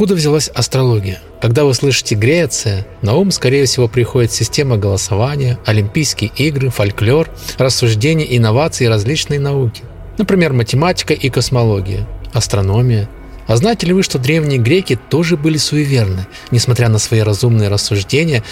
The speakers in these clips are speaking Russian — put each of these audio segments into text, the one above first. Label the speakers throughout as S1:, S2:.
S1: Откуда взялась астрология? Когда вы слышите Греция, на ум, скорее всего, приходит система голосования, Олимпийские игры, фольклор, рассуждения, инновации и различные науки. Например, математика и космология, астрономия. А знаете ли вы, что древние греки тоже были суеверны, несмотря на свои разумные рассуждения?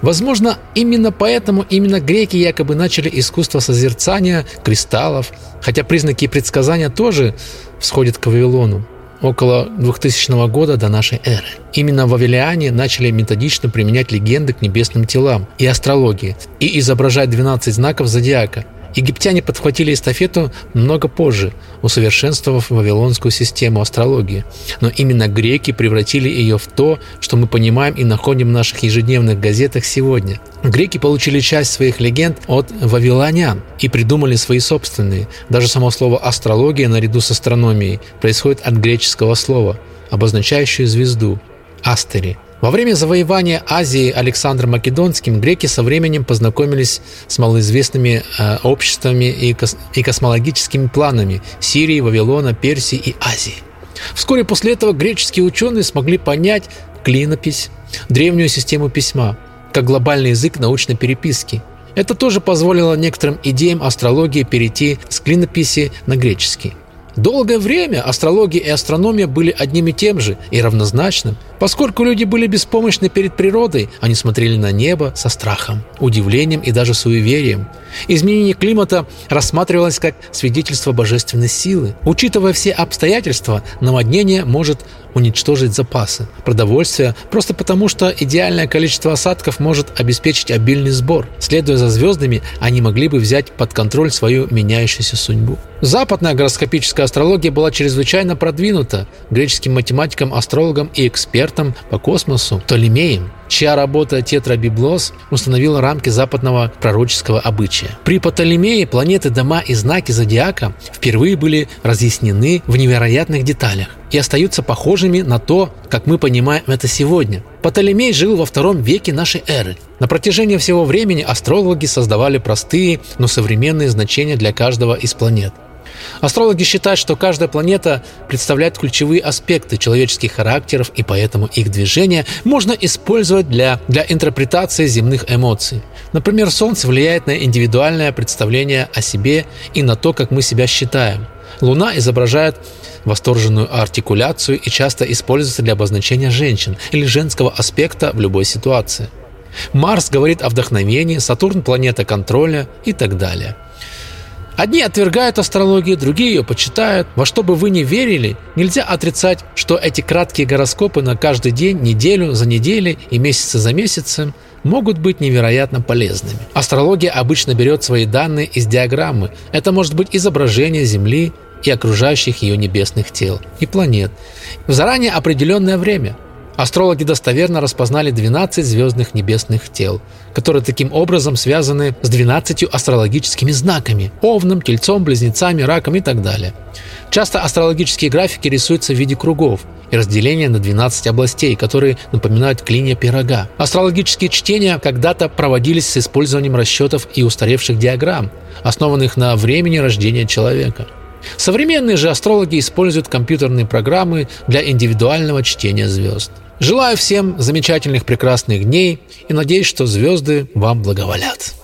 S1: Возможно, именно поэтому именно греки якобы начали искусство созерцания кристаллов, хотя признаки предсказания тоже всходят к Вавилону около 2000 года до нашей эры. Именно вавилиане начали методично применять легенды к небесным телам и астрологии и изображать 12 знаков зодиака, Египтяне подхватили эстафету много позже, усовершенствовав вавилонскую систему астрологии. Но именно греки превратили ее в то, что мы понимаем и находим в наших ежедневных газетах сегодня. Греки получили часть своих легенд от вавилонян и придумали свои собственные. Даже само слово «астрология» наряду с астрономией происходит от греческого слова, обозначающего звезду – «астери», во время завоевания Азии Александром Македонским греки со временем познакомились с малоизвестными э, обществами и, кос- и космологическими планами Сирии, Вавилона, Персии и Азии. Вскоре после этого греческие ученые смогли понять клинопись, древнюю систему письма, как глобальный язык научной переписки. Это тоже позволило некоторым идеям астрологии перейти с клинописи на греческий. Долгое время астрология и астрономия были одним и тем же и равнозначным. Поскольку люди были беспомощны перед природой, они смотрели на небо со страхом, удивлением и даже суеверием. Изменение климата рассматривалось как свидетельство божественной силы. Учитывая все обстоятельства, наводнение может уничтожить запасы продовольствия просто потому, что идеальное количество осадков может обеспечить обильный сбор. Следуя за звездами, они могли бы взять под контроль свою меняющуюся судьбу. Западная гороскопическая астрология была чрезвычайно продвинута греческим математикам, астрологам и экспертам по космосу Птолемеем чья работа «Тетрабиблос» установила рамки западного пророческого обычая. При Птолемее планеты, дома и знаки зодиака впервые были разъяснены в невероятных деталях и остаются похожими на то, как мы понимаем это сегодня. Птолемей жил во втором веке нашей эры. На протяжении всего времени астрологи создавали простые, но современные значения для каждого из планет. Астрологи считают, что каждая планета представляет ключевые аспекты человеческих характеров, и поэтому их движение можно использовать для, для интерпретации земных эмоций. Например, Солнце влияет на индивидуальное представление о себе и на то, как мы себя считаем. Луна изображает восторженную артикуляцию и часто используется для обозначения женщин или женского аспекта в любой ситуации. Марс говорит о вдохновении, Сатурн – планета контроля и так далее. Одни отвергают астрологию, другие ее почитают. Во что бы вы ни верили, нельзя отрицать, что эти краткие гороскопы на каждый день, неделю за неделей и месяцы за месяцем могут быть невероятно полезными. Астрология обычно берет свои данные из диаграммы. Это может быть изображение Земли и окружающих ее небесных тел и планет в заранее определенное время – Астрологи достоверно распознали 12 звездных небесных тел, которые таким образом связаны с 12 астрологическими знаками – овном, тельцом, близнецами, раком и так далее. Часто астрологические графики рисуются в виде кругов и разделения на 12 областей, которые напоминают клинья пирога. Астрологические чтения когда-то проводились с использованием расчетов и устаревших диаграмм, основанных на времени рождения человека. Современные же астрологи используют компьютерные программы для индивидуального чтения звезд. Желаю всем замечательных прекрасных дней и надеюсь, что звезды вам благоволят.